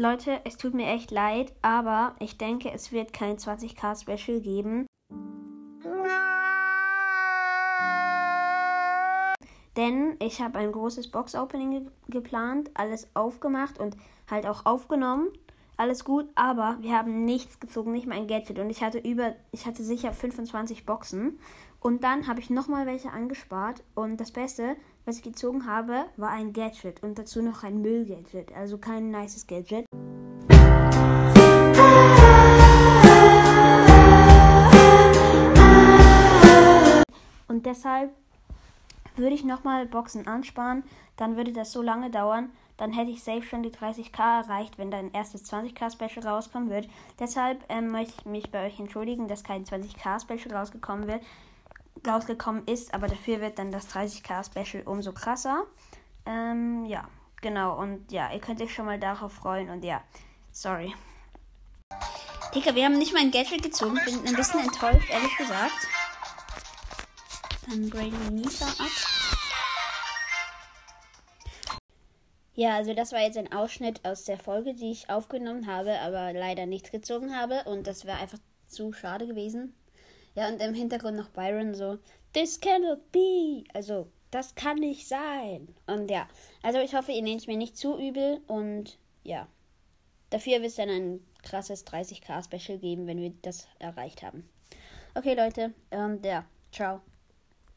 Leute, es tut mir echt leid, aber ich denke, es wird kein 20k Special geben. Denn ich habe ein großes Box-Opening ge geplant, alles aufgemacht und halt auch aufgenommen. Alles gut, aber wir haben nichts gezogen, nicht mal ein Gadget. Und ich hatte über, ich hatte sicher 25 Boxen. Und dann habe ich nochmal welche angespart. Und das Beste, was ich gezogen habe, war ein Gadget. Und dazu noch ein Müll-Gadget. Also kein nices Gadget. Und deshalb würde ich nochmal Boxen ansparen. Dann würde das so lange dauern. Dann hätte ich safe schon die 30k erreicht, wenn dein erstes 20k Special rauskommen wird. Deshalb ähm, möchte ich mich bei euch entschuldigen, dass kein 20k Special rausgekommen wird, rausgekommen ist, aber dafür wird dann das 30k Special umso krasser. Ähm, ja, genau. Und ja, ihr könnt euch schon mal darauf freuen. Und ja, sorry. Digga, wir haben nicht mal ein Gadget gezogen. Bin ein bisschen enttäuscht, ehrlich gesagt. Dann wir Nisa ab. Ja, also das war jetzt ein Ausschnitt aus der Folge, die ich aufgenommen habe, aber leider nichts gezogen habe. Und das wäre einfach zu schade gewesen. Ja, und im Hintergrund noch Byron so, This cannot be. Also, das kann nicht sein. Und ja, also ich hoffe, ihr nehmt es mir nicht zu übel. Und ja, dafür wird es dann ein krasses 30k Special geben, wenn wir das erreicht haben. Okay, Leute, und ja, ciao.